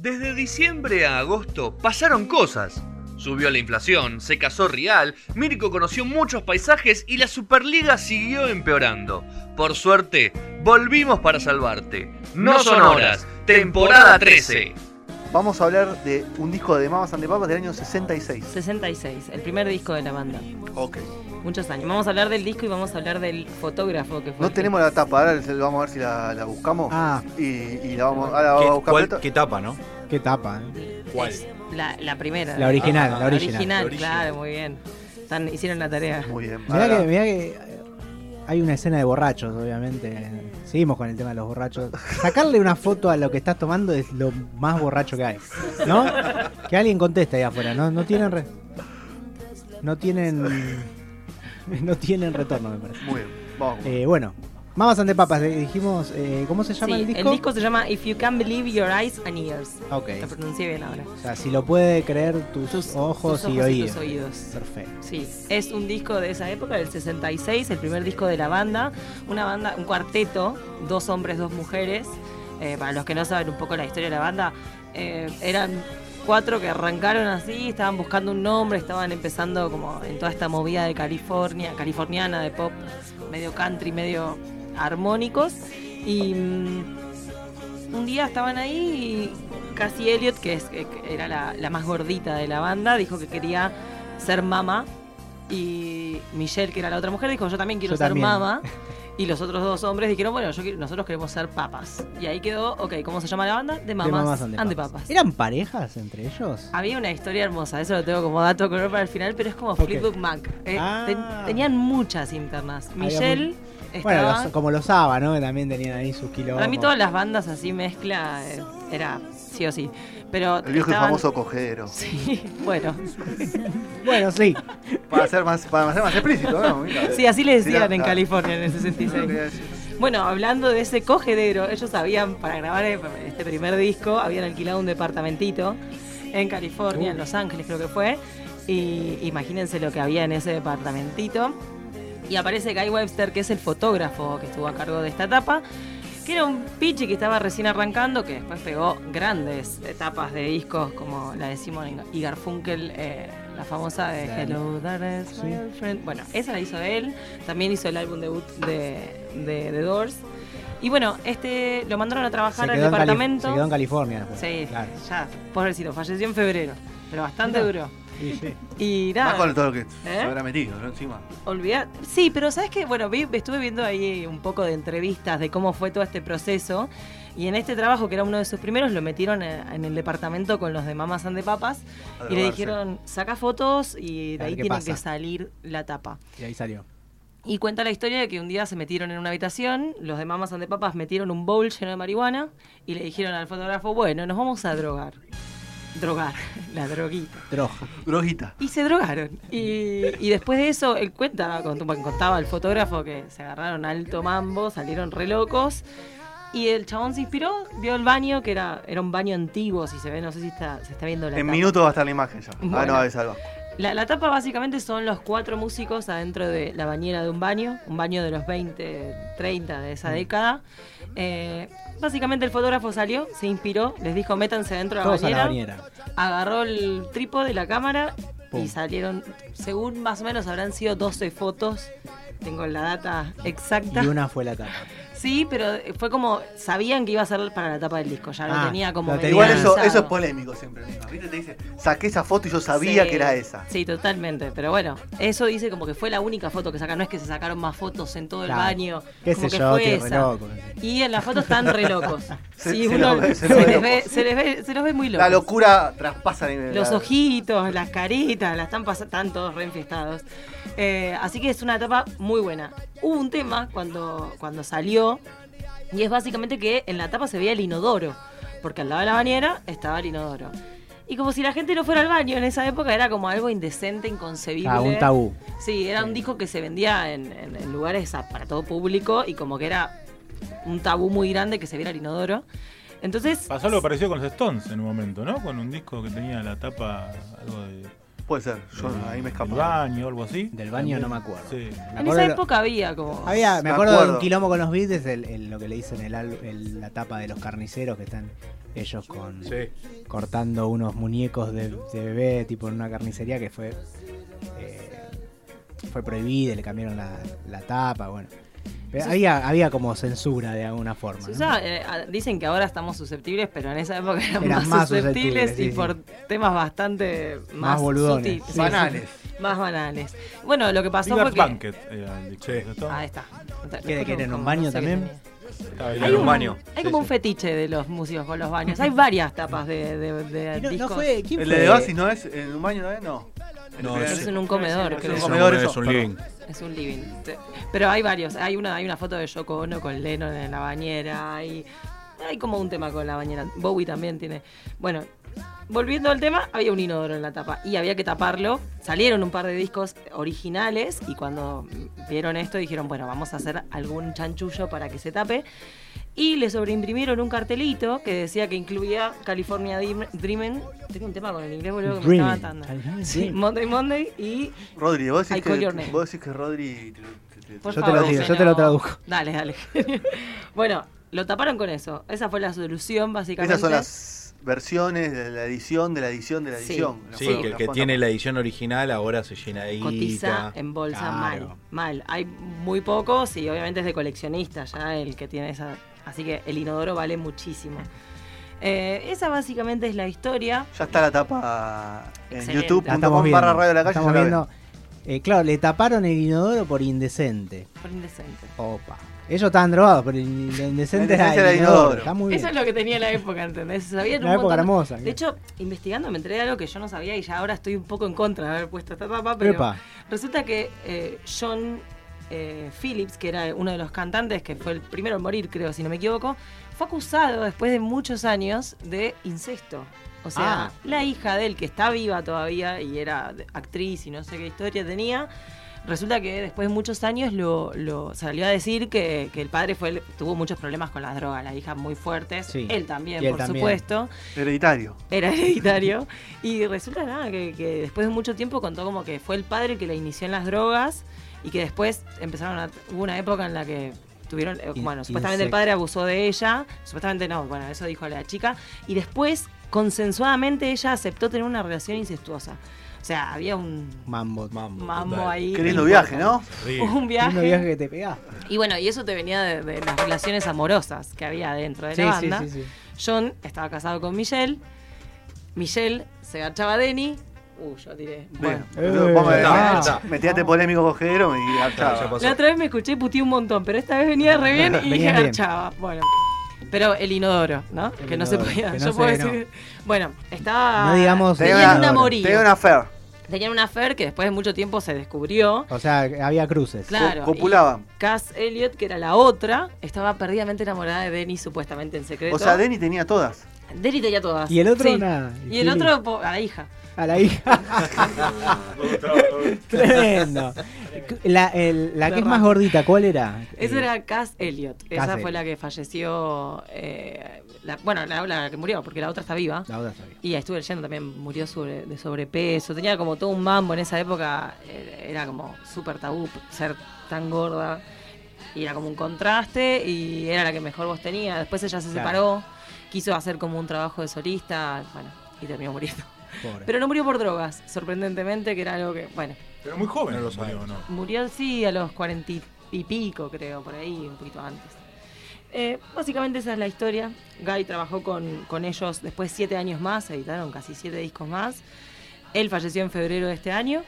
Desde diciembre a agosto pasaron cosas. Subió la inflación, se casó Real, Mirko conoció muchos paisajes y la Superliga siguió empeorando. Por suerte, volvimos para salvarte. No son horas, temporada 13. Vamos a hablar de un disco de Mamas and the Papas del año 66. 66, el primer disco de la banda. Ok. Muchos años. Vamos a hablar del disco y vamos a hablar del fotógrafo que fue. No tenemos la tapa, ahora vamos a ver si la, la buscamos. Ah, Y, y la vamos, ahora vamos a ¿Qué, buscar. cuál- qué tapa, no? qué tapa. ¿eh? ¿Cuál? La, la primera. La original, Ah, la original. la original. claro, muy bien. Están- hicieron la tarea. Muy bien. Mirá que, mirá que eh, hay una escena de borrachos, obviamente. Seguimos con el tema de los borrachos. Sacarle una foto a lo que estás tomando es lo más borracho que hay. ¿No? Que alguien conteste ahí afuera. No, no tienen. re- No tienen. No tienen retorno, me parece. Muy bien. Vamos. Eh, bueno, Mamas ante Papas, eh, dijimos. eh, ¿Cómo se llama Sí, el disco? el disco se llama If You Can Believe Your Eyes and Ears. Ok. Lo pronuncié bien ahora. O sea, si lo puede creer tus, Tus ojos, tus y oídos. tus oídos. Perfecto. Sí, es un disco de esa época, del 66, el primer disco de la banda. Una banda, un cuarteto, dos hombres, dos mujeres. Eh, para los que no saben un poco la historia de la banda, eh, eran cuatro que arrancaron así, estaban buscando un nombre, estaban empezando como en toda esta movida de California, californiana, de pop, medio country, medio armónicos. Y mm, un día estaban ahí y Cassie Elliot, que, es, que era la, la más gordita de la banda, dijo que quería ser mamá. Y Michelle, que era la otra mujer, dijo, yo también quiero Yo ser también. mamá. Y los otros dos hombres dijeron, bueno, yo nosotros queremos ser papas. Y ahí quedó, ok, ¿cómo se llama la banda? De De Mamás, and and Papas. Papas. ¿Eran parejas entre ellos? Había una historia hermosa, eso lo tengo como dato color para el final, pero es como Ok. Fleetwood Mac. Eh, Ah. ten- tenían muchas internas. Michelle Bueno, estaba... los- como los Saba, ¿no? Que también tenían ahí sus kilos. para mí todas las bandas así mezcla eh, era sí o sí. Pero El viejo y famoso cogedero. Sí, bueno. Bueno, sí. Para ser más, para ser más explícito, ¿no? Mira, Sí, así le decían Sí, en California en el no 66. quería decir. Bueno, hablando de ese cogedero, ellos habían, para grabar este primer disco, habían alquilado un departamentito en California, en Los Ángeles creo que fue. Y imagínense lo que había en ese departamentito. Y aparece Guy Webster, que es el fotógrafo que estuvo a cargo de esta etapa, que era un pichi que estaba recién arrancando, que después pegó grandes etapas de discos como la de Simon y Garfunkel, eh, la famosa de Hello, Darkness, Sí. friend. Bueno, esa la hizo él. También hizo el álbum debut de, de The Doors. Y bueno, este lo mandaron a trabajar al departamento. se quedó en California. después. Sí, Claro. ya, pobrecito, falleció en febrero. Pero bastante Mirá. duro. Sí, sí. Y Más nada. con todo lo que ¿Eh? se habrá metido, ¿no? Encima. Olvidar. Sí, pero sabes que, bueno, vi- estuve viendo ahí un poco de entrevistas de cómo fue todo este proceso. Y en este trabajo, que era uno de sus primeros, lo metieron eh, en el departamento con los de Mamas and Papas. Y le dijeron, saca fotos y de ahí qué tiene pasa. que salir la tapa. Y ahí salió. Y cuenta la historia de que un día se metieron en una habitación, los de Mamas and Papas metieron un bowl lleno de marihuana y le dijeron al fotógrafo, bueno, nos vamos a drogar. Drogar, la droguita. Droga. Droguita. Y se drogaron. Y, y después de eso, él cuenta, cont- contaba el fotógrafo que se agarraron alto mambo, salieron re locos. Y el chabón se inspiró, vio el baño, que era, era un baño antiguo, si se ve, no sé si está, se está viendo la En minutos va a estar la imagen ya. Ah, Bueno. no, es algo. La, la tapa básicamente son los cuatro músicos adentro de la bañera de un baño, un baño de los 20, 30 de Mm. esa década. Eh, básicamente el fotógrafo salió, se inspiró, les dijo métanse dentro de la Todos a la bañera, bañera. agarró el trípode, la cámara Pum. y salieron, según más o menos habrán sido 12 fotos. Tengo la data exacta. Y una fue la tapa. Sí, pero fue como, sabían que iba a ser para la tapa del disco, ya lo Ah, tenía como... lo. Igual eso, eso es polémico siempre. ¿no? ¿Viste? Te dice, saqué esa foto y yo sabía Sí, que era esa. Sí, totalmente. Pero bueno, eso dice como que fue la única foto que sacaron. No es que se sacaron más fotos en todo el baño. Qué como que yo, fue esa. loco. Y en la foto están re locos. Se- Sí, se uno los ve- se se, los ve les ve, locos. se les ve- se los ve muy locos. La locura traspasa nivel. Los la- ojitos, las caritas, las están, pas- están todos reenfiestados. Eh, así que es una etapa muy buena. Hubo un tema cuando, cuando salió, y es básicamente que en la tapa se veía el inodoro, porque al lado de la bañera estaba el inodoro. Y como si la gente no fuera al baño en esa época, era como algo indecente, inconcebible. Ah, un tabú. Sí, era un disco que se vendía en, en- en lugares a- para todo público y como que era un tabú muy grande que se viera el inodoro. Entonces, Pasó algo parecido con los Stones en un momento, ¿no? Con un disco que tenía la tapa algo de. Puede ser, yo del- ahí me del escapa. baño o algo así. Del baño no me acuerdo. Sí. Me en acuerdo esa de época había como... Había, me Me acuerdo, de acuerdo. un quilombo con los Beatles, el, el- lo que le dicen el, al- el- la tapa de los carniceros que están ellos con Sí. cortando unos muñecos de, de bebé, tipo en una carnicería que fue eh, fue prohibida, le cambiaron la, la tapa, bueno. Pero había, había como censura de alguna forma. ¿no? usaba, eh, a- dicen que ahora estamos susceptibles, pero en esa época eran Eran más, más susceptibles, susceptibles, sí, y por temas bastante más, Más boludones. sutil- sí, Banales. sí, más banales. Bueno, lo que pasó Cigarette fue que. Banquet el. Sí. ¿no? Ahí está. ¿Qué, de que era en un baño no también? Hay en un un, baño. hay Sí, como un sí. fetiche de los músicos con los baños. Hay varias tapas de, de, de no, no discos. fue, ¿quién El fue? de Oasis no es en un baño, ¿no es? No. No, El- es en un comedor, Es creo. un Es comedor un- eso. es un living. Es un living. Pero hay varios. Hay una, hay una foto de Yoko Ono con Lennon en la bañera. Hay, hay como un tema con la bañera. Bowie también tiene. Bueno, volviendo al tema, había un inodoro en la tapa y había que taparlo. Salieron un par de discos originales y cuando vieron esto dijeron, bueno, vamos a hacer algún chanchullo para que se tape. Y le sobreimprimieron un cartelito que decía que incluía California Dream- Dreamin'. Tengo un tema con el inglés, boludo, que me estaba matando. California Sí. Monday Monday y Rodri, vos I decís, que, name. vos decís que Rodri... Por Yo te lo digo, yo te lo traduzco. Dale, dale. bueno, lo taparon con eso. Esa fue la solución, básicamente. Esas son las versiones de la edición, de la edición, de la Sí. edición. La Sí, fueron- que el que fueron tiene la edición original ahora se llena de Cotiza en bolsa Claro. mal, mal. Hay muy pocos y obviamente es de coleccionista ya el que tiene esa. Así que el inodoro vale muchísimo. Eh, esa básicamente es la historia. Ya está la tapa en youtube.com viendo. barra radio de la calle. estamos viendo. Eh, claro, le taparon el inodoro por indecente. Por indecente. Opa. Ellos estaban drogados, pero el indecente era era el inodoro. inodoro. Está muy bien. Eso es lo que tenía la época, ¿entendés? Sabían un Una época montón- hermosa. De hecho, investigando me enteré de algo que yo no sabía y ya ahora estoy un poco en contra de haber puesto esta tapa, pero Epa. resulta que eh, John eh, Phillips, que era uno de los cantantes, que fue el primero en morir, creo, si no me equivoco, fue acusado después de muchos años de incesto. O sea, Ah. la hija de él, que está viva todavía y era actriz y no sé qué historia tenía, resulta que después de muchos años lo, lo salió a decir que, que el padre fue tuvo muchos problemas con las drogas, la hija muy fuertes, Sí. él también, él por también. supuesto Hereditario. era hereditario. Y resulta nada, que, que después de mucho tiempo contó como que fue el padre el que la inició en las drogas y que después empezaron a. Hubo una época en la que tuvieron. eh, bueno, supuestamente el padre abusó de ella, supuestamente no, bueno, eso dijo la chica. Y después, consensuadamente, ella aceptó tener una relación incestuosa. O sea, había un Mambo. Mambo, mambo total. ahí. Qué lindo viaje, ¿no? Sí. Un viaje. Lindo viaje que te pegás. Y bueno, y eso te venía de, de las relaciones amorosas que había dentro de Sí, la sí, banda. sí, sí. John estaba casado con Michelle. Michelle se garchaba a Denny. Uh, yo diré. Bueno. Bueno, Eh, vamos a ya está, ver. ya está. Metíate polémico cogedero y garchaba. La otra vez me escuché y puteé un montón, pero esta vez venía re bien y bien. garchaba. Bueno. Pero el inodoro, ¿no? El que no se podía. no yo puedo no. decir. Bueno, estaba. No digamos Tenían el un inodoro. amorío. Te doy una affair. Tenían una affair que después de mucho tiempo se descubrió. O sea, había cruces. Claro. Co- copulaban. y Cass Elliot, que era la otra, estaba perdidamente enamorada de Denny, supuestamente en secreto. O sea, Denny tenía todas. Denny tenía todas. Y el otro Sí. nada. Y el otro la hija. A la hija. Tremendo. La, el- la que es más gordita, ¿cuál era? Esa Eh, era Cass Elliot. Esa fue la que falleció. eh, la- bueno, la, la que murió, porque la otra está viva. La otra sabía. Y estuve leyendo también, murió sobre, de sobrepeso. Tenía como todo un mambo en esa época. eh, Era como súper tabú ser tan gorda. Y era como un contraste. Y era la que mejor voz tenía. Después ella se Claro. separó. Quiso hacer como un trabajo de solista. Bueno, y terminó muriendo. Pobre. Pero no murió por drogas, sorprendentemente, que era algo que. Bueno, Pero muy joven No lo murió, sabemos. ¿no? murió sí a los cuarenta y pico, creo, por ahí, un poquito antes. Eh, básicamente esa es la historia. Guy trabajó con, con ellos después siete años más, editaron casi siete discos más. Él falleció en febrero de este año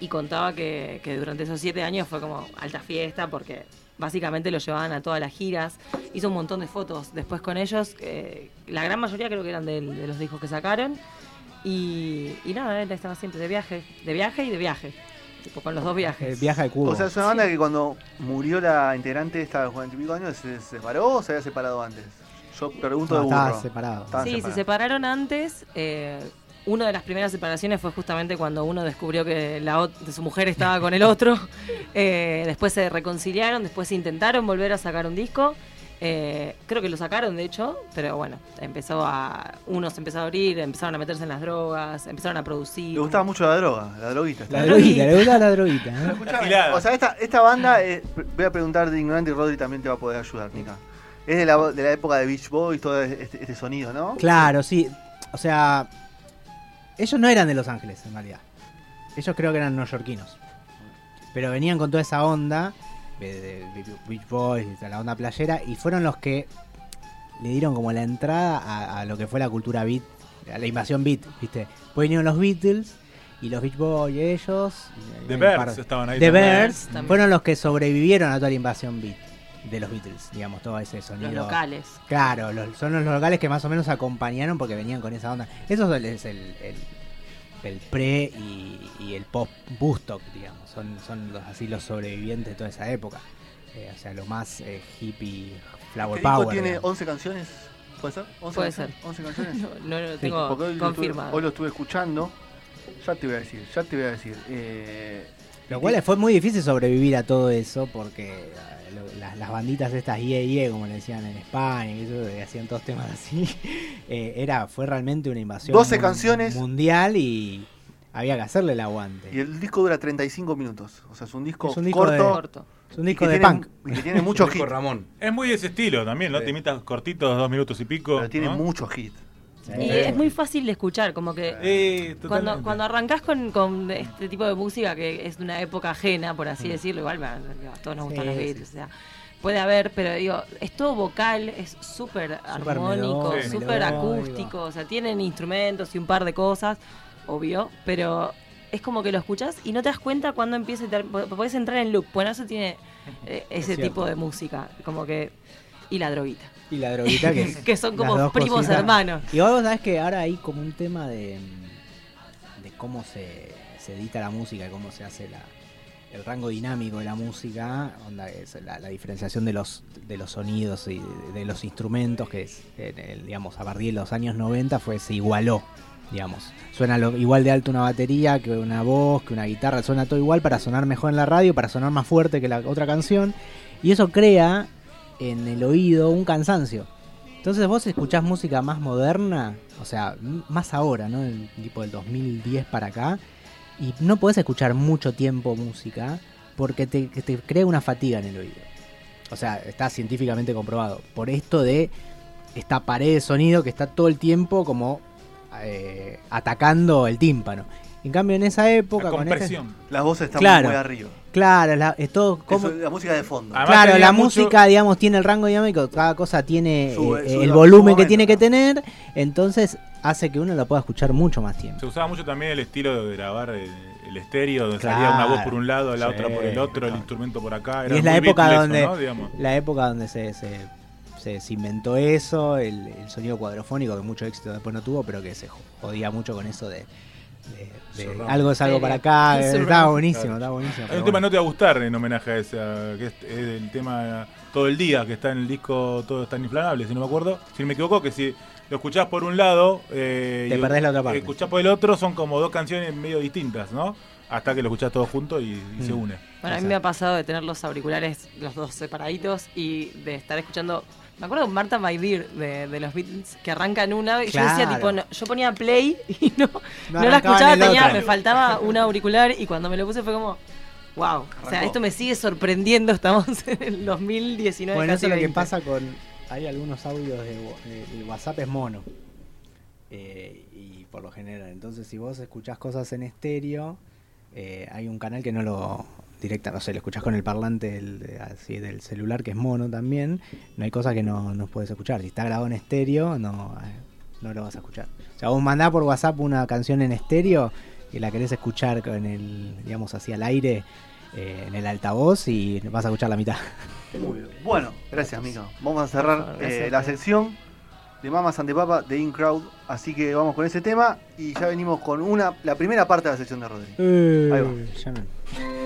y contaba que, que durante esos siete años fue como alta fiesta porque básicamente lo llevaban a todas las giras. Hizo un montón de fotos después con ellos. eh, la gran mayoría creo que eran de, los discos que sacaron. Y, y nada, él estaba siempre de viaje, de viaje y de viaje. Tipo, con los dos El viajes. viaje al cubo. O sea, es una banda que cuando murió la integrante esta de los cuarenta y pico años, ¿se separó o se había separado antes? Yo pregunto No, de estaba burro. separado. Estaban Sí, se separaron antes. eh, una de las primeras separaciones fue justamente cuando uno descubrió que la de su mujer estaba con el otro. Eh, después se reconciliaron, después intentaron volver a sacar un disco. Eh, creo que lo sacaron, de hecho, pero bueno, empezó a. Uno se empezó a abrir, empezaron a meterse en las drogas, empezaron a producir. Le gustaba mucho la droga, la droguita. La droguita, le gusta la droguita. ¿eh? O sea, esta, esta banda, eh, voy a preguntar de ignorante y Rodri también te va a poder ayudar, Mica. Es de la, de la época de Beach Boys, todo este, este sonido, ¿no? Claro, sí. O sea, ellos no eran de Los Ángeles, en realidad. Ellos creo que eran neoyorquinos. Pero venían con toda esa onda Beach Boys, de la onda playera, y fueron los que le dieron como la entrada a, a lo que fue la cultura beat, a la invasión beat, ¿viste? Pues vinieron los Beatles y los Beach Boys, ellos. y The Bears par- estaban ahí The también. Bears También. fueron los que sobrevivieron a toda la invasión beat de los Beatles, digamos, todo ese Los sonido. locales. Claro, los- son los locales que más o menos acompañaron porque venían con esa onda. Eso es el, el, el pre y, y el post Bustock, digamos. Son, son los, así los sobrevivientes de toda esa época. Eh, o sea, lo más eh, hippie, flower Este power. tiene digamos. 11 canciones. ¿Puede ser? 11 Puede canciones, 11 canciones. No, no lo Sí, tengo Porque hoy lo, estuve, confirmado. hoy lo estuve escuchando. Ya te voy a decir, ya te voy a decir. Eh, Lo cual fue muy difícil sobrevivir a todo eso porque lo- las, las banditas estas IE, IE, como le decían en España, y eso, que hacían todos temas así, eh, era, fue realmente una invasión 12 mun- canciones. mundial y había que hacerle el aguante. y el disco dura 35 minutos. O sea, es un disco, Es un disco corto. de- Corto. Es un disco de tiene, punk. y que tiene muchos hits. Ramón. Es muy de ese estilo también, ¿no? Sí. Temitas cortitos, dos minutos y pico. Pero tiene ¿no? muchos hits. Y es muy fácil de escuchar, como que Eh, cuando, cuando arrancás con, con este tipo de música que es de una época ajena, por así decirlo, igual a todos nos gustan los. Beatles, o sea, puede haber, pero digo, es todo vocal, es súper armónico, súper acústico, o sea, tienen instrumentos y un par de cosas, obvio, pero es como que lo escuchás y no te das cuenta cuando empieza, podés entrar en loop, bueno, eso tiene eh, ese tipo de música, como que, y la droguita. Y la droguita que, Que son como primos cositas. hermanos. Y vos sabés que ahora hay como un tema de, de cómo se, se edita la música, cómo se hace la, el rango dinámico de la música, onda es la, la diferenciación de los de los sonidos y de, de los instrumentos, que es, en el, digamos, a partir de los años 90 fue, se igualó, digamos. Suena lo- igual de alto una batería que una voz, que una guitarra, suena todo igual para sonar mejor en la radio, para sonar más fuerte que la otra canción. Y eso crea en el oído un cansancio. Entonces vos escuchás música más moderna, o sea, más ahora, ¿no? Tipo del 2010 para acá, y no podés escuchar mucho tiempo música porque te, te crea una fatiga en el oído. O sea, está científicamente comprobado. Por esto de esta pared de sonido que está todo el tiempo como eh, atacando el tímpano. En cambio, en esa época, La con ese- compresión. Las voces están Claro. muy arriba. claro, la- es todo como, Eso, la música de fondo. Además Claro, la mucho- música, digamos, tiene el rango dinámico, cada cosa tiene Sube- eh, sube el volumen que tiene que tener, entonces hace que uno lo pueda escuchar mucho más tiempo. Se usaba mucho también el estilo de grabar el, el estéreo, donde Claro. salía una voz por un lado, la Sí, otra por el otro, el instrumento por acá. Y Era es la época eso, donde-. La época donde se, se, se- se inventó eso, el, el sonido cuadrofónico, que mucho éxito después no tuvo, pero que se jodía mucho con eso de, de- algo es algo para acá. Surround. Estaba buenísimo, Claro. estaba buenísimo. Hay un tema bueno. no te va a gustar en homenaje a ese, que es, es el tema Todo el Día, que está en el disco Todo es tan inflamable, si no me acuerdo. Si no me equivoco, que si lo escuchás por un lado eh, Te y perdés la otra parte. escuchás por el otro, son como dos canciones medio distintas, ¿no? Hasta que lo escuchás todo junto y, y se Mm. une. Bueno, a mí me ha pasado de tener los auriculares, los dos separaditos, y de estar escuchando. Me acuerdo de Marta My de, de los Beatles, que arranca en una, y yo decía, tipo, no- yo ponía play y no, No no, la escuchaba, tenía, me faltaba un auricular, y cuando me lo puse fue como, wow. O sea, esto me sigue sorprendiendo, estamos en el 2019. Bueno, casi eso es lo que 20. pasa con. Hay algunos audios de, wa- de- de WhatsApp es mono. Eh, y por lo general. Entonces, si vos escuchás cosas en estéreo, eh, hay un canal que no lo. Directa, no sé, lo escuchás con el parlante del, así, del celular que es mono también. No hay cosas que no, no puedes escuchar. Si está grabado en estéreo, no, eh, no lo vas a escuchar. O sea, vos mandás por WhatsApp una canción en estéreo y la querés escuchar con el, digamos así al aire, eh, en el altavoz y vas a escuchar la mitad. Muy bien. Bueno, gracias, Mico. Vamos a cerrar eh, la sección de Mamas ante Papa de In Crowd. Así que vamos con ese tema y ya venimos con una la primera parte de la sección de Rodri. Ahí va. Llamen.